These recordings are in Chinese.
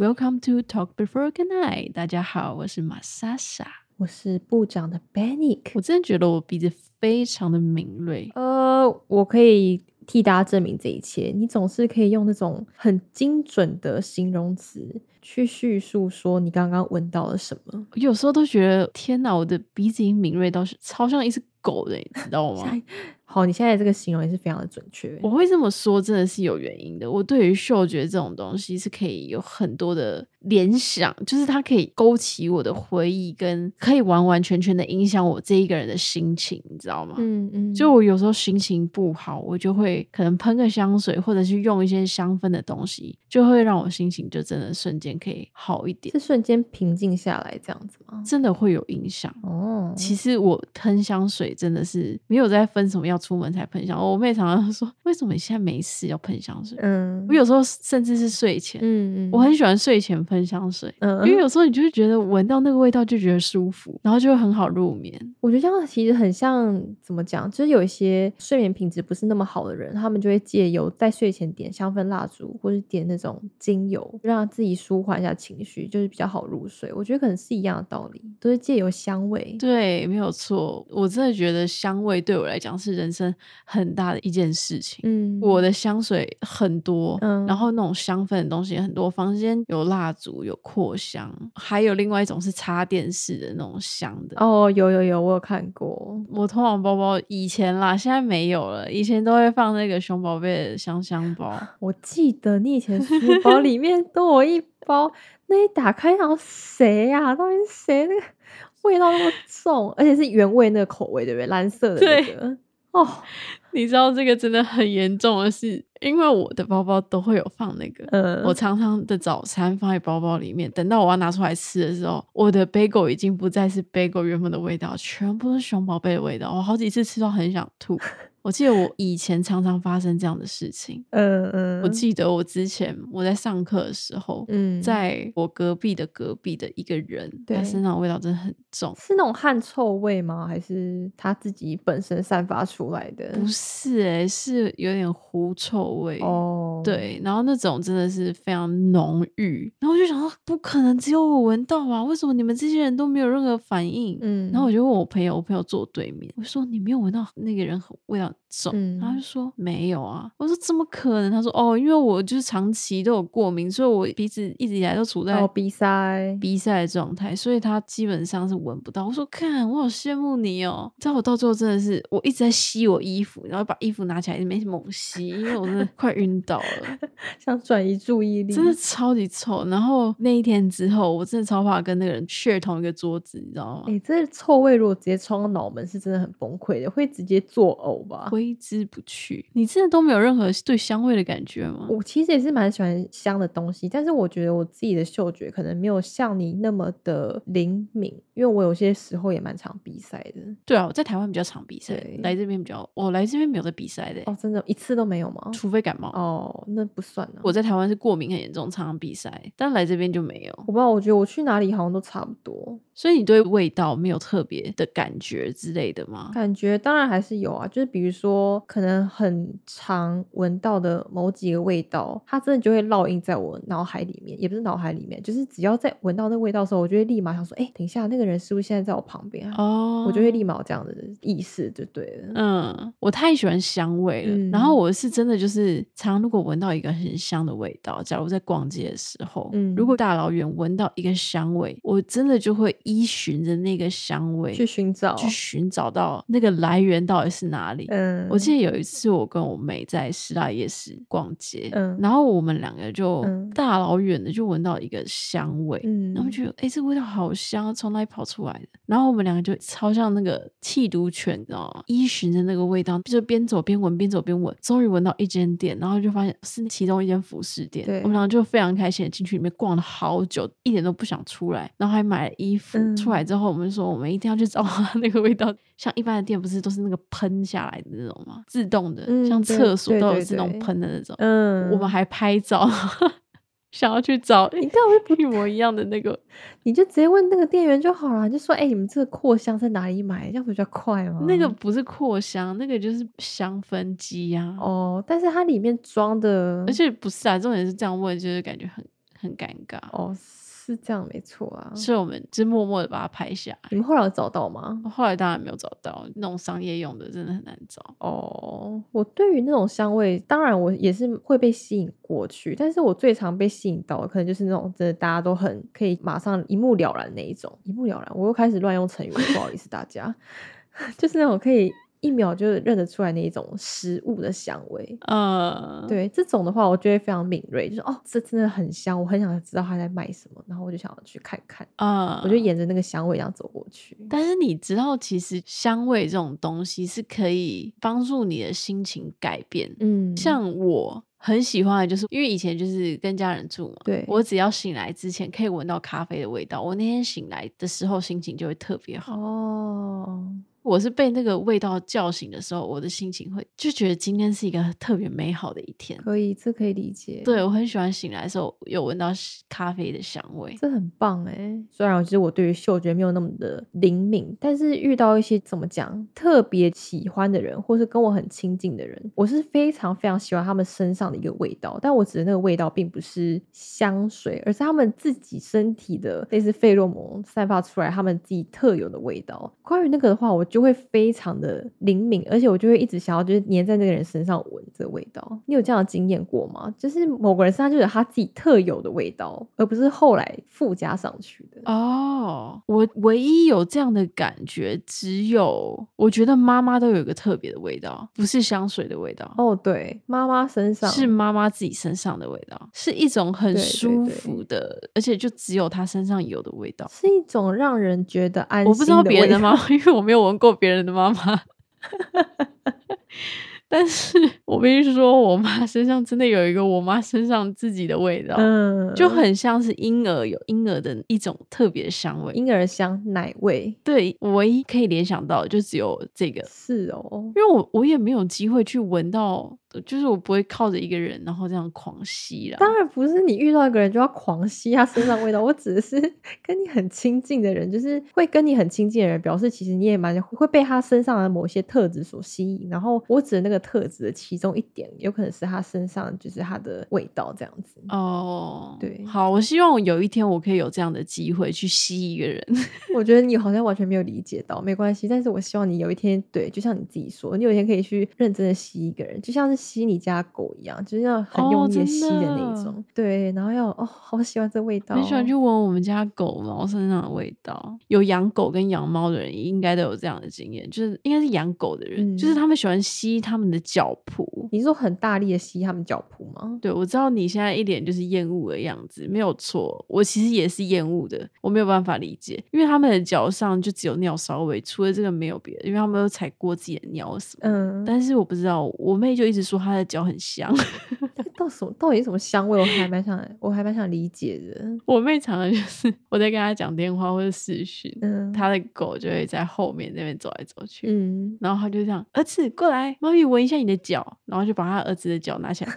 Welcome to Talk Before Good Night。大家好，我是玛莎莎。我是部长的 Benick。我真的觉得我鼻子非常的敏锐。呃，我可以替大家证明这一切。你总是可以用那种很精准的形容词去叙述说你刚刚闻到了什么。有时候都觉得天哪，我的鼻子已经敏锐到是超像一只狗的，你知道吗？好，你现在这个形容也是非常的准确。我会这么说，真的是有原因的。我对于嗅觉这种东西是可以有很多的联想，就是它可以勾起我的回忆，跟可以完完全全的影响我这一个人的心情，你知道吗？嗯嗯。就我有时候心情不好，我就会可能喷个香水，或者是用一些香氛的东西，就会让我心情就真的瞬间可以好一点，是瞬间平静下来这样子吗？真的会有影响哦。其实我喷香水真的是没有在分什么要出门才喷香。我妹常常说：“为什么你现在没事要喷香水？”嗯，我有时候甚至是睡前，嗯嗯，我很喜欢睡前喷香水，嗯，因为有时候你就会觉得闻到那个味道就觉得舒服，然后就会很好入眠。我觉得这样其实很像怎么讲，就是有一些睡眠品质不是那么好的人，他们就会借由在睡前点香氛蜡烛，或者点那种精油，让自己舒缓一下情绪，就是比较好入睡。我觉得可能是一样的道理，都是借由香味。对，没有错。我真的觉得香味对我来讲是人生很大的一件事情。嗯，我的香水很多，嗯然后那种香氛的东西很多，房间有蜡烛，有扩香，还有另外一种是插电式的那种香的。哦，有有有，我有看过。我通常包包以前啦，现在没有了。以前都会放那个熊宝贝的香香包，我记得你以前书包里面都有一包，那一打开，然后谁呀、到底是谁？那个味道那么重，而且是原味那个口味，对不对？蓝色的那个。哦，你知道这个真的很严重的是，因为我的包包都会有放那个，嗯，我常常的早餐放在包包里面，等到我要拿出来吃的时候，我的 bagel 已经不再是 bagel 原本的味道，全部都是熊宝贝的味道。我好几次吃到很想吐。我记得我以前常常发生这样的事情。嗯嗯，我记得我之前我在上课的时候，嗯，在我隔壁的隔壁的一个人，他对身上的味道真的很重。是那种汗臭味吗？还是他自己本身散发出来的？不是哎、是有点狐臭味。哦，，对，然后那种真的是非常浓郁，然后我就想说，不可能只有我闻到啊，为什么你们这些人都没有任何反应？嗯，然后我就问我朋友，我朋友坐我对面，我就说你没有闻到那个人很味道很重，嗯然后他就说没有啊，我说怎么可能？他说哦，因为我就是长期都有过敏，所以我鼻子一直以来都处在哦，鼻塞，鼻塞的状态，所以他基本上是闻不到。我说看，我好羡慕你哦。你知道我到最后真的是，我一直在吸我衣服，然后把衣服拿起来没猛吸，因为我真的快晕倒了，想转移注意力，真的超级臭。然后那一天之后，我真的超怕跟那个人 share 同一个桌子，你知道吗？哎、这臭味如果直接冲到脑门，是真的很崩溃的，会直接作呕吧？挥之不去。你真的都没有任何对香味的感觉吗？我其实也是蛮喜欢香的东西，但是我觉得我自己的嗅觉可能没有像你那么的灵敏，因为我有些时候也蛮常比赛的。对啊，我在台湾比较常比赛，来这边比较，我来这边没有在比赛的欸、哦，真的，一次都没有吗？除非感冒。哦，那不算啊。我在台湾是过敏很严重，常常鼻塞，但来这边就没有。我不知道，我觉得我去哪里好像都差不多，所以你对味道没有特别的感觉之类的吗？感觉当然还是有啊，就是比如说可能很常闻到的某几个味道，它真的就会烙印在我脑海里面，也不是脑海里面，就是只要在闻到那味道的时候，我就会立马想说，哎、等一下，那个人是不是现在在我旁边啊？哦，我就会立马有这样的意识，就对了。嗯，我太喜欢香味了。嗯然后我是真的就是，常如果闻到一个很香的味道，假如在逛街的时候，嗯如果大老远闻到一个香味，我真的就会依循着那个香味去寻找，去寻找到那个来源到底是哪里。嗯，我记得有一次，我跟我妹在师大夜市逛街，嗯然后我们两个就嗯大老远的就闻到一个香味，嗯，然后觉得哎、诶这味道好香，从哪里跑出来的？然后我们两个就超像那个气毒犬，你知道吗？依循着那个味道，就边走边闻，边走边闻，终于闻到一间店，然后就发现是其中一间服饰店。我们两个就非常开心的进去里面逛了好久，一点都不想出来，然后还买了衣服。嗯出来之后，我们就说我们一定要去找 它那个味道，像一般的店不是都是那个喷下来的那种吗？自动的，嗯像厕所都有自动对喷的那种。嗯，我们还拍照，想要去找你干嘛不一模一样的那个。你就直接问那个店员就好了，你就说，哎、你们这个扩香在哪里买？这样不比较快吗？那个不是扩香，那个就是香氛机啊。哦，但是它里面装的，而且不是啊，重点是这样问，就是感觉很很尴尬。哦，是这样没错啊。是我们就默默的把它拍下来。你们后来有找到吗？后来当然没有找到，那种商业用的真的很难找。哦，我对于那种香味，当然我也是会被吸引过去，但是我最常被吸引到的，可能就是那种真的大家都很可以马上一目了然那一种。一目了然，我又开始乱用成语了，不好意思大家，就是那种可以。一秒就认得出来那一种食物的香味，嗯，对这种的话，我就会非常敏锐，就是哦，这真的很香，我很想知道他在卖什么，然后我就想要去看看，啊，我就沿着那个香味这样走过去。但是你知道，其实香味这种东西是可以帮助你的心情改变。嗯，像我很喜欢的就是，因为以前就是跟家人住嘛，对我只要醒来之前可以闻到咖啡的味道，我那天醒来的时候心情就会特别好。哦，我是被那个味道叫醒的时候，我的心情会就觉得今天是一个特别美好的一天。可以，这可以理解。对我很喜欢醒来的时候有闻到咖啡的香味。这很棒哎！虽然其实我对于嗅觉没有那么的灵敏，但是遇到一些怎么讲特别喜欢的人，或是跟我很亲近的人，我是非常非常喜欢他们身上的一个味道。但我指的那个味道，并不是香水，而是他们自己身体的类似费洛蒙散发出来他们自己特有的味道。关于那个的话，我就会非常的灵敏，而且我就会一直想要就是粘在那个人身上闻这个味道。你有这样的经验过吗？就是某个人身上就有他自己特有的味道，而不是后来附加上去的。哦，我唯一有这样的感觉，只有我觉得妈妈都有一个特别的味道，不是香水的味道。哦，对，妈妈身上是妈妈自己身上的味道，是一种很舒对服的，而且就只有她身上有的味道。是一种让人觉得安心我不知道别人的味妈妈，因为我没有闻过别人的妈妈。但是我必须说，我妈身上真的有一个我妈身上自己的味道，嗯，就很像是婴儿有婴儿的一种特别的香味。婴儿香奶味。对，我唯一可以联想到的就只有这个，是哦，因为我我也没有机会去闻到，就是我不会靠着一个人然后这样狂吸啦。当然不是你遇到一个人就要狂吸他身上味道，我指的是 跟你很亲近的人，就是会跟你很亲近的人，表示其实你也蛮会被他身上的某些特质所吸引。然后我指的那个特质的其中一点，有可能是他身上就是他的味道这样子。哦，对好，我希望有一天我可以有这样的机会去吸一个人。我觉得你好像完全没有理解到，没关系。但是我希望你有一天，对，就像你自己说，你有一天可以去认真的吸一个人，就像是吸你家狗一样，就是要很哦用力的吸的那种。对，然后要哦，好喜欢这味道，很喜欢去闻我们家狗毛身上的味道。有养狗跟养猫的人应该都有这样的经验，就是应该是养狗的人，就是嗯他们喜欢吸他们的脚蹼。你是说很大力的吸他们脚蹼吗？对，我知道你现在一脸就是厌恶的样子，没有错。我其实也是厌恶的，我没有办法理解，因为他们的脚上就只有尿骚味，除了这个没有别的，因为他们都踩过自己的尿什么。嗯，但是我不知道，我妹就一直说他的脚很香。到什么到底什么香味？我还蛮想，我还蛮想理解的。我妹常常就是 我在跟她讲电话或者视讯，嗯，她的狗就会在后面那边走来走去，嗯，然后她就这样，儿子过来，妈咪闻一下你的脚，然后就把她儿子的脚拿起来，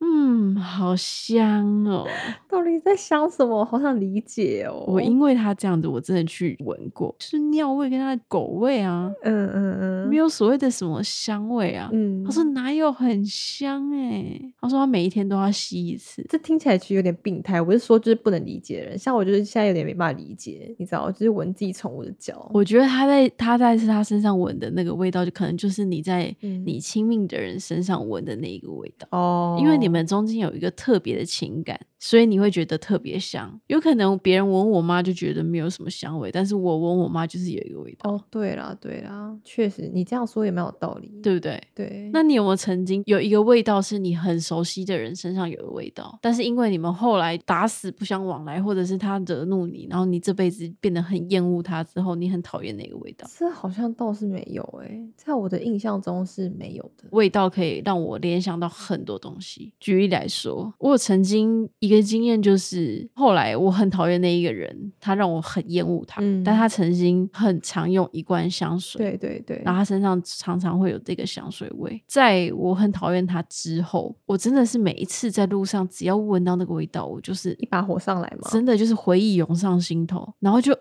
嗯，好香哦。到底在香什么？我好想理解哦。我因为他这样子，我真的去闻过，就是尿味跟他的狗味啊，嗯嗯嗯，没有所谓的什么香味啊。嗯，他说哪有很香哎、他说他每一天都要吸一次。这听起来其实有点病态。我是说，就是不能理解的人，像我就是现在有点没办法理解，你知道，就是闻自己宠物的脚。我觉得他在他在是他身上闻的那个味道，就可能就是你在嗯你亲密的人身上闻的那一个味道。哦，因为你们中间有一个特别的情感，所以你会觉得特别香。有可能别人闻我妈就觉得没有什么香味，但是我闻我妈就是有一个味道，哦，对啦对啦，确实你这样说也蛮有道理。对不对？对，那你有没有曾经有一个味道是你很熟悉的人身上有的味道，但是因为你们后来打死不相往来，或者是他惹怒你，然后你这辈子变得很厌恶他之后，你很讨厌那个味道？这好像倒是没有诶、在我的印象中是没有的。味道可以让我联想到很多东西。举例来说，我有曾经一个经验，就是后来我很讨厌那一个人，他让我很厌恶他，嗯但他曾经很常用一罐香水，对对对，然后他身上常常会有这个香水味。在我很讨厌他之后，我真的是每一次在路上只要闻到那个味道，我就是一把火上来嘛。真的就是回忆涌上心头，然后就。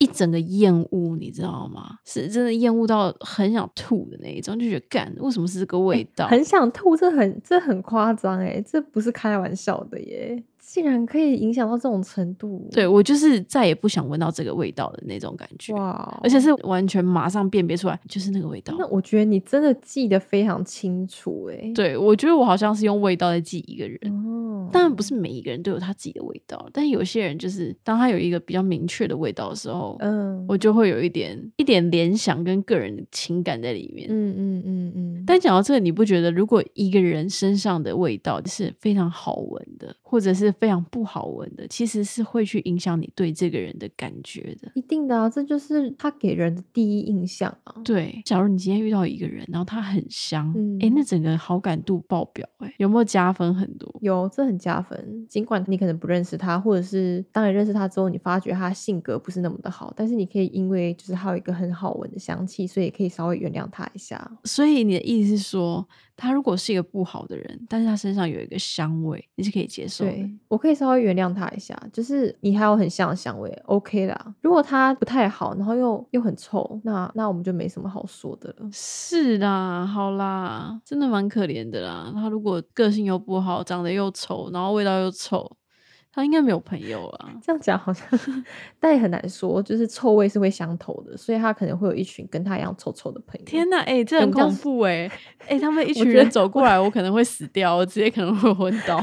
一整个厌恶，你知道吗？是真的厌恶到很想吐的那一种，就觉得干，为什么是这个味道？很想吐，这很这很夸张哎，这不是开玩笑的耶。竟然可以影响到这种程度，对我就是再也不想闻到这个味道的那种感觉，哇！而且是完全马上辨别出来就是那个味道。那我觉得你真的记得非常清楚哎。对，我觉得我好像是用味道在记一个人。哦，当然不是每一个人都有他自己的味道，但有些人就是当他有一个比较明确的味道的时候，嗯，我就会有一点一点联想跟个人的情感在里面。嗯嗯嗯嗯。但讲到这个，你不觉得如果一个人身上的味道是非常好闻的，或者是非常不好闻的，其实是会去影响你对这个人的感觉的？一定的啊，这就是他给人的第一印象啊。对，假如你今天遇到一个人，然后他很香，嗯哎、那整个好感度爆表、哎，有没有加分很多？有，这很加分。尽管你可能不认识他，或者是当你认识他之后，你发觉他性格不是那么的好，但是你可以因为就是他有一个很好闻的香气，所以也可以稍微原谅他一下。所以你的意思是说，他如果是一个不好的人，但是他身上有一个香味，你是可以接受的。对我可以稍微原谅他一下，就是你还有很像的香味，OK 啦。如果他不太好，然后又又很臭，那那我们就没什么好说的了。是啦，好啦，真的蛮可怜的啦。他如果个性又不好，长得又丑，然后味道又臭，他应该没有朋友啊。这样讲好像，但也很难说，就是臭味是会相投的，所以他可能会有一群跟他一样臭臭的朋友。天呐，哎、这很恐怖哎、哎、他们一群人走过来，我可能会死掉，我直接可能会昏倒。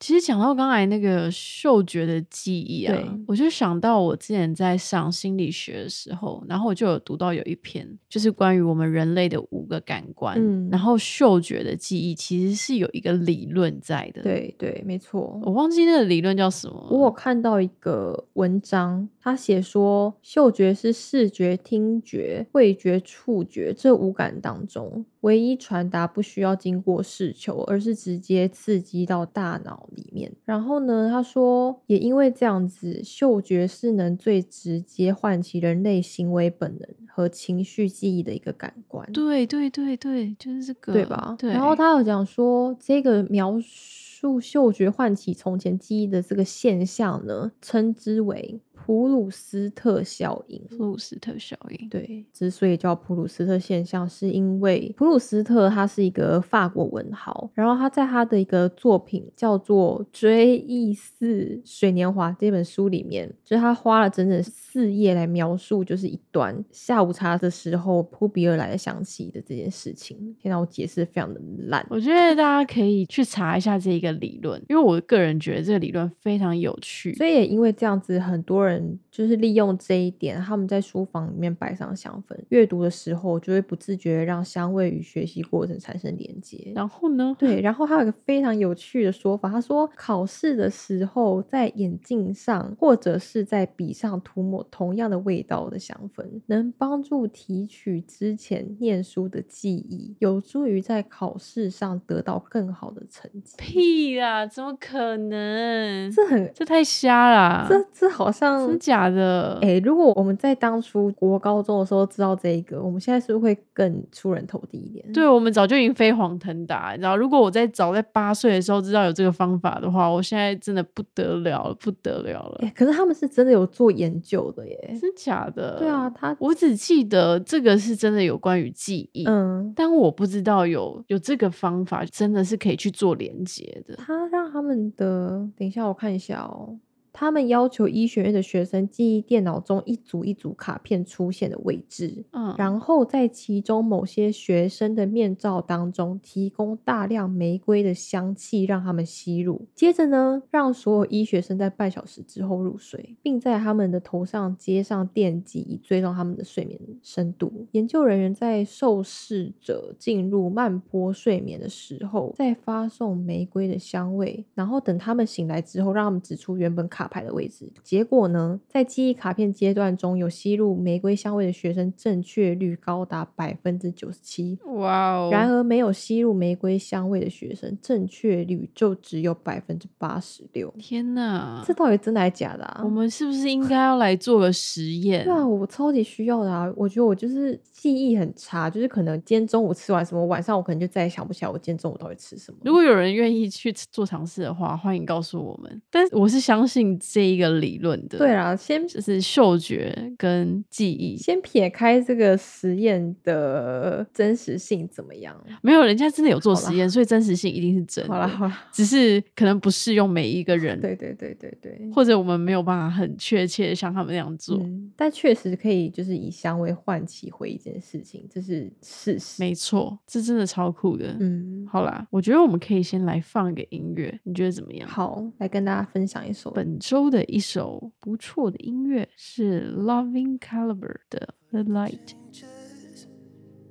其实讲到刚才那个嗅觉的记忆啊，我就想到我之前在上心理学的时候，然后我就有读到有一篇，就是关于我们人类的五个感官，嗯然后嗅觉的记忆其实是有一个理论在的。，对对，没错。我忘记那个理论叫什么。我有看到一个文章，他写说，嗅觉是视觉、听觉、味觉、触觉这五感当中唯一传达不需要经过视球，而是直接刺激到大脑里面。然后呢，他说，也因为这样子，嗅觉是能最直接唤起人类行为本能和情绪记忆的一个感官。对对对对，就是这个，对吧？对。然后他有讲说，这个描述嗅觉唤起从前记忆的这个现象呢，称之为普鲁斯特效应。普鲁斯特效应，对，之所以叫普鲁斯特现象，是因为普鲁斯特他是一个法国文豪，然后他在他的一个作品叫做《追忆似水年华》这本书里面，就是他花了整整四页来描述，就是一段下午茶的时候扑鼻而来的香气的这件事情。天哪，我解释非常的烂。我觉得大家可以去查一下这一个理论，因为我个人觉得这个理论非常有趣。所以也因为这样子，很多人就是利用这一点，他们在书房里面摆上香氛，阅读的时候就会不自觉让香味与学习过程产生连接。然后呢？对，然后还有一个非常有趣的说法，他说考试的时候在眼镜上或者是在笔上涂抹同样的味道的香氛，能帮助提取之前念书的记忆，有助于在考试上得到更好的成绩。屁啦，怎么可能？这很，这太瞎啦！这这好像真假的？哎、如果我们在当初国高中的时候知道这一个，我们现在是不是会更出人头地一点？对我们早就已经飞黄腾达，你知道？如果我在早在八岁的时候知道有这个方法的话，我现在真的不得了了，不得了了。哎、可是他们是真的有做研究的耶。真假的？对啊，，他我只记得这个是真的有关于记忆，嗯，但我不知道有有这个方法，真的是可以去做连接的。他让他们的，等一下我看一下哦。他们要求医学院的学生记忆电脑中一组一组卡片出现的位置，嗯，然后在其中某些学生的面罩当中提供大量玫瑰的香气让他们吸入。接着呢，让所有医学生在半小时之后入睡，并在他们的头上接上电极，以追踪他们的睡眠深度。研究人员在受试者进入慢波睡眠的时候，再发送玫瑰的香味，然后等他们醒来之后，让他们指出原本卡牌的位置。结果呢，在记忆卡片阶段中有吸入玫瑰香味的学生，正确率高达百分之九十七。哇哦！然而，没有吸入玫瑰香味的学生，正确率就只有百分之八十六。天哪，这到底真的还假的啊我？们是不是应该要来做个实验？对啊，我超级需要的啊！我觉得我就是记忆很差，就是可能今天中午吃完什么，晚上我可能就再也想不起来我今天中午到底吃什么。如果有人愿意去做尝试的话，欢迎告诉我们。但我是相信这一个理论的。对啊，先就是嗅觉跟记忆。先撇开这个实验的真实性怎么样？没有，人家真的有做实验，所以真实性一定是真的。好了好了，只是可能不适用每一个人，对对对对对，或者我们没有办法很确切的像他们那样做。嗯，但确实可以就是以香味唤起回忆这件事情，这是事实。没错，这真的超酷的。嗯，好啦，我觉得我们可以先来放一个音乐，你觉得怎么样？好，来跟大家分享一首本周的一首不错的音乐是 Loving Caliber 的《The Light》。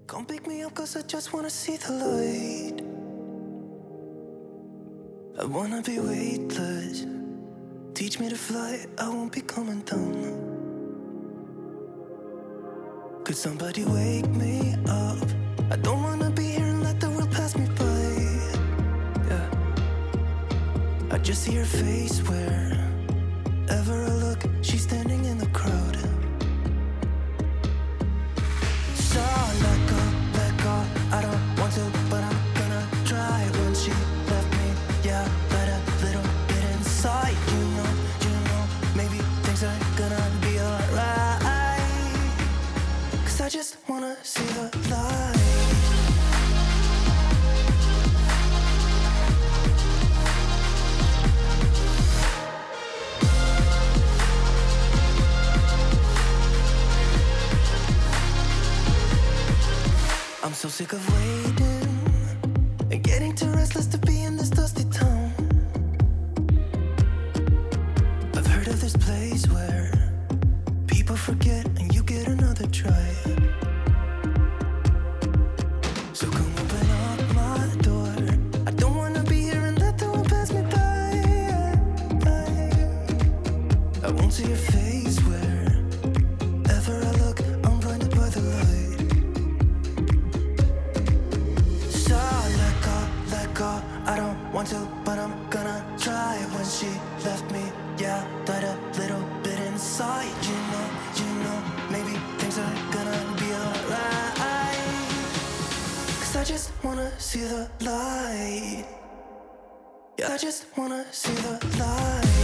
Come pick me up cause I just wanna see the light. I wanna be weightless. Teach me to fly, I won't be coming down. Could somebody wake me up? I don't wanna be here and let the world pass me by. Yeah. I just see her face wherever ever sick of waiting You know, you know, maybe things are gonna be alright. Cause I just wanna see the light. Yeah, I just wanna see the light.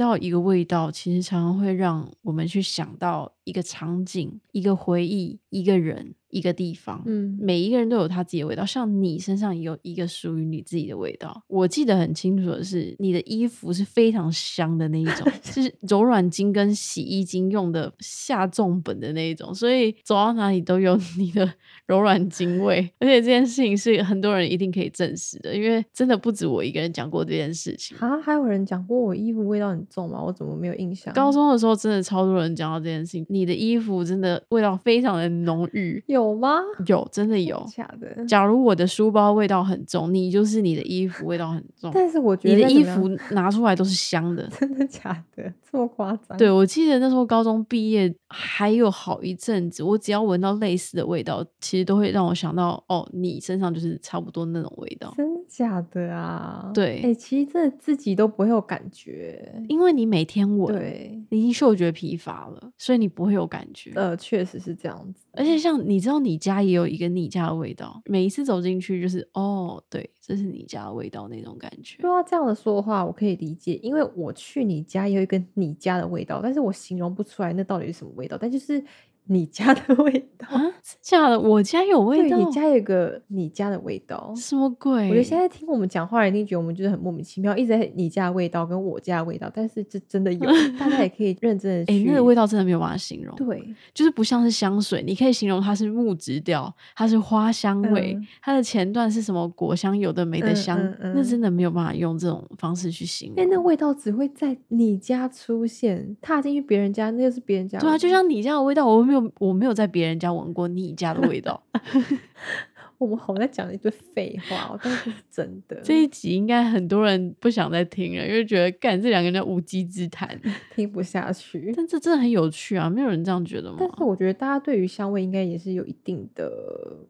到一个味道，其实常常会让我们去想到一个场景、一个回忆、一个人、一个地方。嗯每一个人都有他自己的味道，像你身上也有一个属于你自己的味道。我记得很清楚的是，你的衣服是非常香的那一种，就 是柔软巾跟洗衣巾用的下重本的那一种，所以走到哪里都有 你的柔软巾味。而且这件事情是很多人一定可以证实的，因为真的不止我一个人讲过这件事情。啊，还有人讲过我衣服味道很重吗？我怎么没有印象？高中的时候，真的超多人讲到这件事情。你的衣服真的味道非常的浓郁，有吗？有真的有。假的。假如我的书包味道很重，你就是你的衣服味道很重。但是我觉得你的衣服拿出来都是香的。真的假的这么夸张？对，我记得那时候高中毕业还有好一阵子，我只要闻到类似的味道，其实都会让我想到，哦，你身上就是差不多那种味道。真的假的啊？对哎、其实真的自己都不会有感觉。因为你每天闻，对，你已经嗅觉疲乏了，所以你不会有感觉。呃，确实是这样子。而且像你知道，你家也有一个你家的味道，每一次走进去就是哦，对，这是你家的味道那种感觉如。果要这样的说的话，我可以理解，因为我去你家也有一个你家的味道，但是我形容不出来那到底是什么味道，但就是你家的味道。啊，真假的？我家有味道？你家有个你家的味道。什么鬼？我觉得现在听我们讲话，人一定觉得我们就是很莫名其妙，一直在你家的味道跟我家的味道，但是这真的有，大家也可以认真的哎、去。那个味道真的没有办法形容。对，就是不像是香水，你可以形容它是木质调，它是花香味，嗯它的前段是什么果香，有的没的嗯香，嗯嗯那真的没有办法用这种方式去形因为那。味道只会在你家出现，踏进去别人家，那就是别人家。对啊，就像你家的味道，我没有我没有在别人家闻过你家的味道。我们好像在讲一堆废话哦，但是这是真的，这一集应该很多人不想再听了，因为觉得干这两个人的无稽之谈。听不下去。但这真的很有趣啊，没有人这样觉得吗？但是我觉得大家对于香味应该也是有一定的，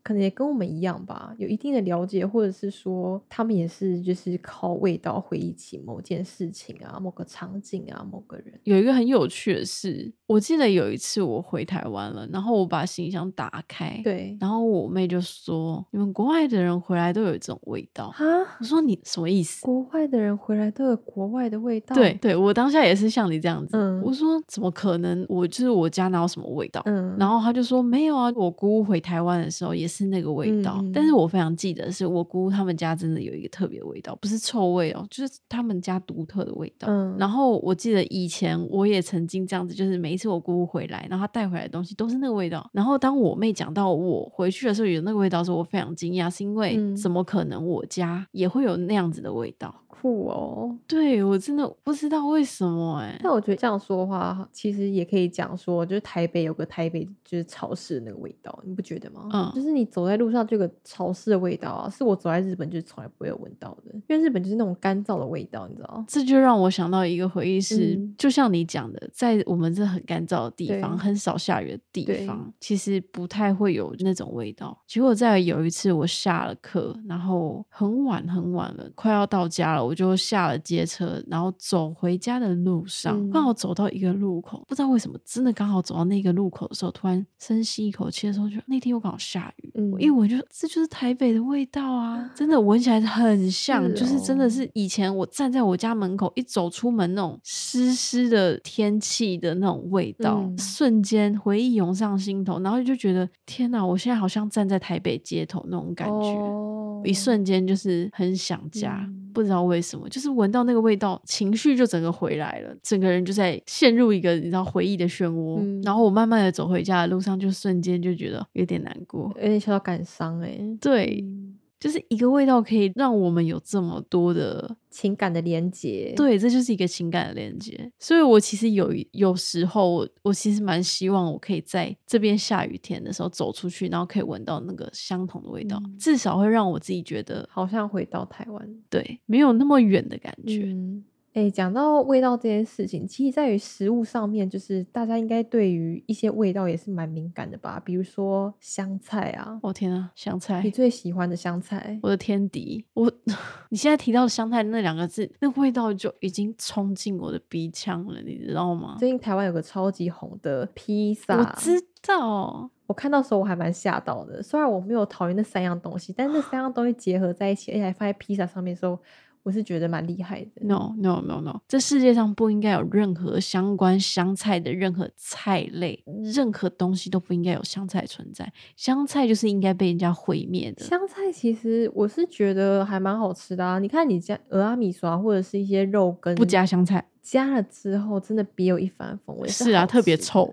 可能也跟我们一样吧，有一定的了解，或者是说他们也是就是靠味道回忆起某件事情啊、某个场景啊、某个人。有一个很有趣的事，我记得有一次我回台湾了，然后我把行李箱打开，，对然后我妹就说：“你们国外的人回来都有这种味道。啊，”我说：“你什么意思？”国外的人回来都有国外的味道。对，对，我当下也是像你这样子，嗯我说怎么可能？我就是我家哪有什么味道？嗯，然后他就说没有啊，我姑姑回台湾的时候也是那个味道，但是我非常记得是我姑姑他们家真的有一个特别味道，不是臭味哦，就是他们家独特的味道。嗯，然后我记得以前我也曾经这样子，就是每一次我姑姑回来，然后她带回来的东西都是那个味道。然后当我妹讲到我回去的时候有那个味道的时候，我非常惊讶，是因为嗯怎么可能我家也会有那样子的味道？酷哦。对我真的不知道为什么哎、但我觉得这样说的话，其实也可以讲说，就是台北有个台北就是潮湿的那个味道，你不觉得吗？嗯就是你走在路上这个潮湿的味道啊，是我走在日本就从来不会有闻到的，因为日本就是那种干燥的味道，你知道？这就让我想到一个回忆是，嗯就像你讲的，在我们这很干燥的地方，很少下雨的地方，其实不太会有那种味道。结果在有一次我下了课，然后很晚很晚了，快要到家了，我就下了街车，然后走回家的路上，嗯刚好走到一个路口，不知道为什么，真的刚好走到那个路口的时候，突然深吸一口气的时候，就那天又刚好下雨，嗯。我一闻就这就是台北的味道啊，真的闻起来很像，是就是真的哦。是以前我站在我家门口一走出门那种湿湿的天气的那种味道，嗯。瞬间回忆涌上心头，然后就觉得天哪，我现在好像站在台北街头那种感觉。哦一瞬间就是很想家，嗯不知道为什么，就是闻到那个味道，情绪就整个回来了，整个人就在陷入一个你知道回忆的漩涡。嗯然后我慢慢的走回家的路上，就瞬间就觉得有点难过。有点小小感伤哎、对，嗯就是一个味道可以让我们有这么多的，情感的连接，对，这就是一个情感的连接。所以我其实有一有时候我我其实蛮希望我可以在这边下雨天的时候走出去，然后可以闻到那个相同的味道，嗯至少会让我自己觉得好像回到台湾。对没有那么远的感觉。嗯，哎、讲到味道这件事情，其实在于食物上面，就是大家应该对于一些味道也是蛮敏感的吧？比如说香菜啊，哦天啊，香菜你！最喜欢的香菜，我的天敌，我 你现在提到香菜那两个字，那味道就已经冲进我的鼻腔了，你知道吗？最近台湾有个超级红的披萨，我知道，我看到时候我还蛮吓到的。虽然我没有讨厌那三样东西，但是那三样东西结合在一起，而且还放在披萨上面的时候，我是觉得蛮厉害的。No no no no，这世界上不应该有任何相关香菜的任何菜类，任何东西都不应该有香菜存在。香菜就是应该被人家毁灭的。香菜其实我是觉得还蛮好吃的啊！你看你加俄阿米刷或者是一些肉羹，不加香菜加了之后，真的别有一番风味。是啊，特别臭。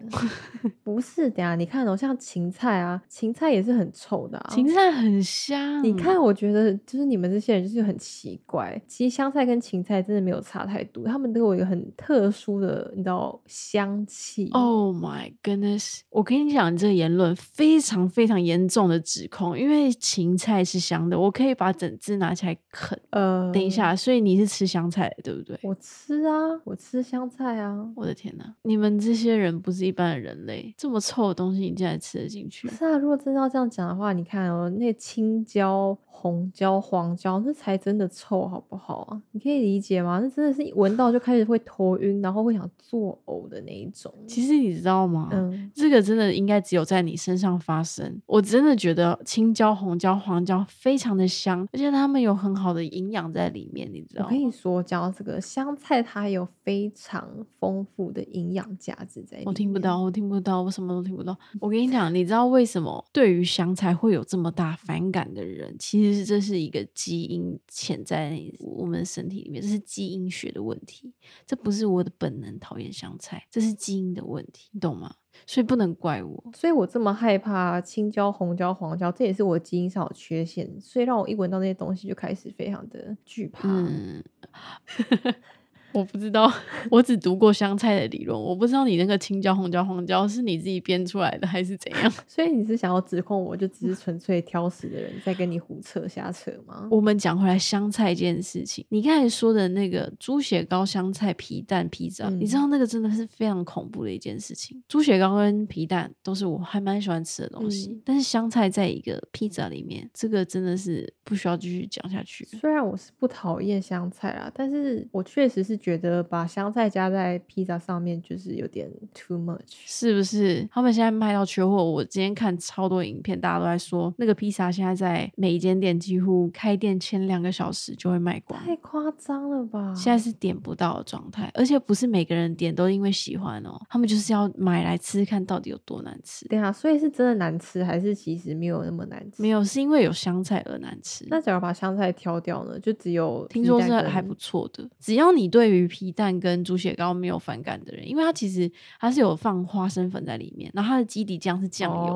不是的呀，你看哦，像芹菜啊，芹菜也是很臭的啊。芹菜很香，你看，我觉得就是你们这些人就是很奇怪。其实香菜跟芹菜真的没有差太多，他们都有一个很特殊的，你知道香气。Oh my goodness！我跟你讲，你这个言论非常非常严重的指控，因为芹菜是香的，我可以把整只拿起来啃。呃，等一，下，所以你是吃香菜的，对不对？我吃啊，我吃香菜啊。我的天哪，你们这些人不是一般的人类，这么臭的东西你竟然吃得进去不？是啊，如果真的要这样讲的话，你看哦，那青椒、红椒、黄椒，那才真的臭，好不好啊？你可以理解吗？那真的是一闻到就开始会头晕，然后会想作呕的那一种。其实你知道吗？嗯，这个真的应该只有在你身上发生。我真的觉得青椒、红椒、黄椒非常的香，而且它们有很好的营养在里面，你知道吗我跟？你说，讲到这个香菜，它有非常丰富的营养价值在。我听不到，我听不到，我什么都听不到。我跟你讲，你知道为什么对于香菜会有这么大反感的人？其实这是一个基因潜在我们身体里面，这是基因学的问题，这不是我的本能讨厌香菜，这是基因的问题，你懂吗？所以不能怪我。所以我这么害怕青椒、红椒、黄椒，这也是我基因上有缺陷，所以让我一闻到那些东西就开始非常的惧怕。嗯，我不知道，我只读过香菜的理论，我不知道你那个青椒、红椒、黄椒是你自己编出来的还是怎样。所以你是想要指控我就只是纯粹挑食的人在跟你胡扯瞎扯吗？我们讲回来香菜这件事情，你刚才说的那个猪血糕、香菜、皮蛋披萨，你知道那个真的是非常恐怖的一件事情。猪血糕跟皮蛋都是我还蛮喜欢吃的东西，嗯但是香菜在一个披萨里面，这个真的是不需要继续讲下去。虽然我是不讨厌香菜啦，但是我确实是觉得把香菜加在披萨上面就是有点 too much。是不是？他们现在卖到缺货。我今天看超多影片，大家都在说那个披萨现在在每一间店几乎开店前两个小时就会卖光，太夸张了吧！现在是点不到的状态，而且不是每个人点都因为喜欢哦，他们就是要买来吃，看到底有多难吃。对啊，所以是真的难吃，还是其实没有那么难吃？没有，是因为有香菜而难吃。那假如把香菜挑掉呢？就只有听说是还不错的，只要你对于皮蛋跟猪血糕没有反感的人，因为它其实它是有放花生粉在里面，然后它的基底酱是酱油。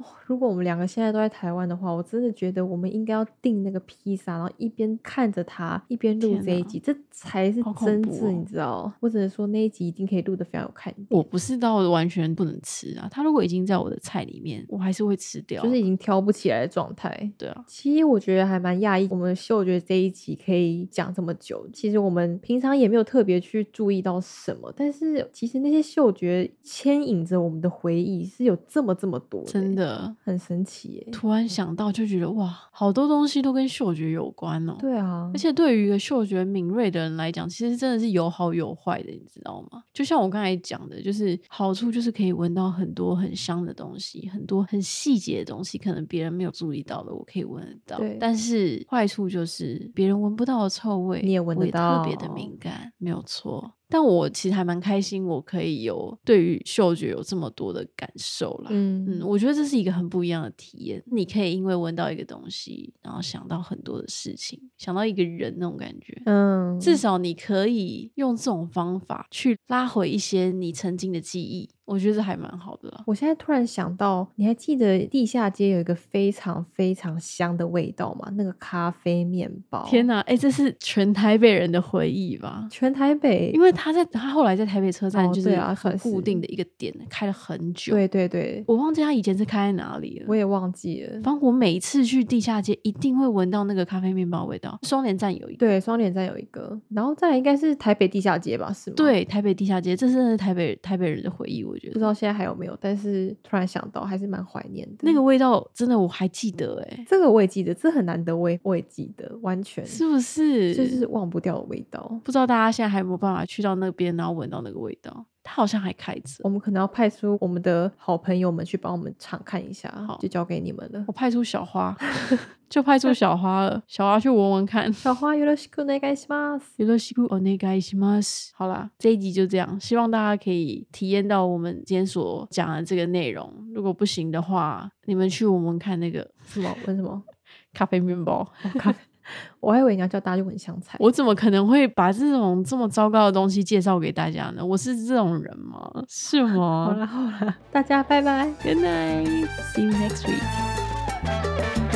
哦如果我们两个现在都在台湾的话，我真的觉得我们应该要订那个披萨，然后一边看着它一边录这一集，这才是真挚，你哦知道？我只能说那一集一定可以录的非常有看点。我不是到完全不能吃啊，它如果已经在我的菜里面，我还是会吃掉。就是已经挑不起来的状态。对啊，其实我觉得还蛮讶异，我们嗅觉这一集可以讲这么久。其实我们平常也没有特别去注意到什么，但是其实那些嗅觉牵引着我们的回忆是有这么这么多的欸，真的。很神奇耶。突然想到，就觉得哇，好多东西都跟嗅觉有关哦。对啊而，且对于一个嗅觉敏锐的人来讲，其实真的是有好有坏的，你知道吗？就像我刚才讲的，就是好处就是可以闻到很多很香的东西，很多很细节的东西，可能别人没有注意到的，我可以闻得到对。但是坏处就是别人闻不到的臭味，你也闻得到特别的敏感，没有错。但我其实还蛮开心，我可以有对于嗅觉有这么多的感受啦。嗯，嗯我觉得这是一个很不一样的体验。你可以因为闻到一个东西，然后想到很多的事情，想到一个人那种感觉。嗯，至少你可以用这种方法去拉回一些你曾经的记忆，我觉得这还蛮好的啦。我现在突然想到，你还记得地下街有一个非常非常香的味道吗？那个咖啡面包。天哪，哎、这是全台北人的回忆吧？全台北，因为他在他后来在台北车站哦就是很固定的一个点，开了很久。对对对，我忘记他以前是开在哪里了。我也忘记了。反正我每一次去地下街，一定会闻到那个咖啡面包味道。双连站有一个，对，双连站有一个，然后再来应该是台北地下街吧？是吗？，对，台北地下街，这是台北台北人的回忆，我觉得不知道现在还有没有，但是突然想到，还是蛮怀念的。那个味道真的我还记得哎、这个我也记得，这很难得，我也我也记得，完全是不是？就是忘不掉的味道。不知道大家现在还有没有办法去到那边，然后闻到那个味道？它好像还开着。我们可能要派出我们的好朋友们去帮我们尝看一下好，就交给你们了我。派出小花，就派出小花了，小花去闻闻看。小花よろしくお願いします。よろしくお願いします。好啦，这一集就这样，希望大家可以体验到我们今天所讲的这个内容。如果不行的话，你们去闻闻看那个什么？闻什么？咖啡面包。哦咖啡。 我还以为你要叫大家去闻香菜。我怎么可能会把这种这么糟糕的东西介绍给大家呢？我是这种人吗？是 好吗了好了，大家拜拜。？Good night, see you next week.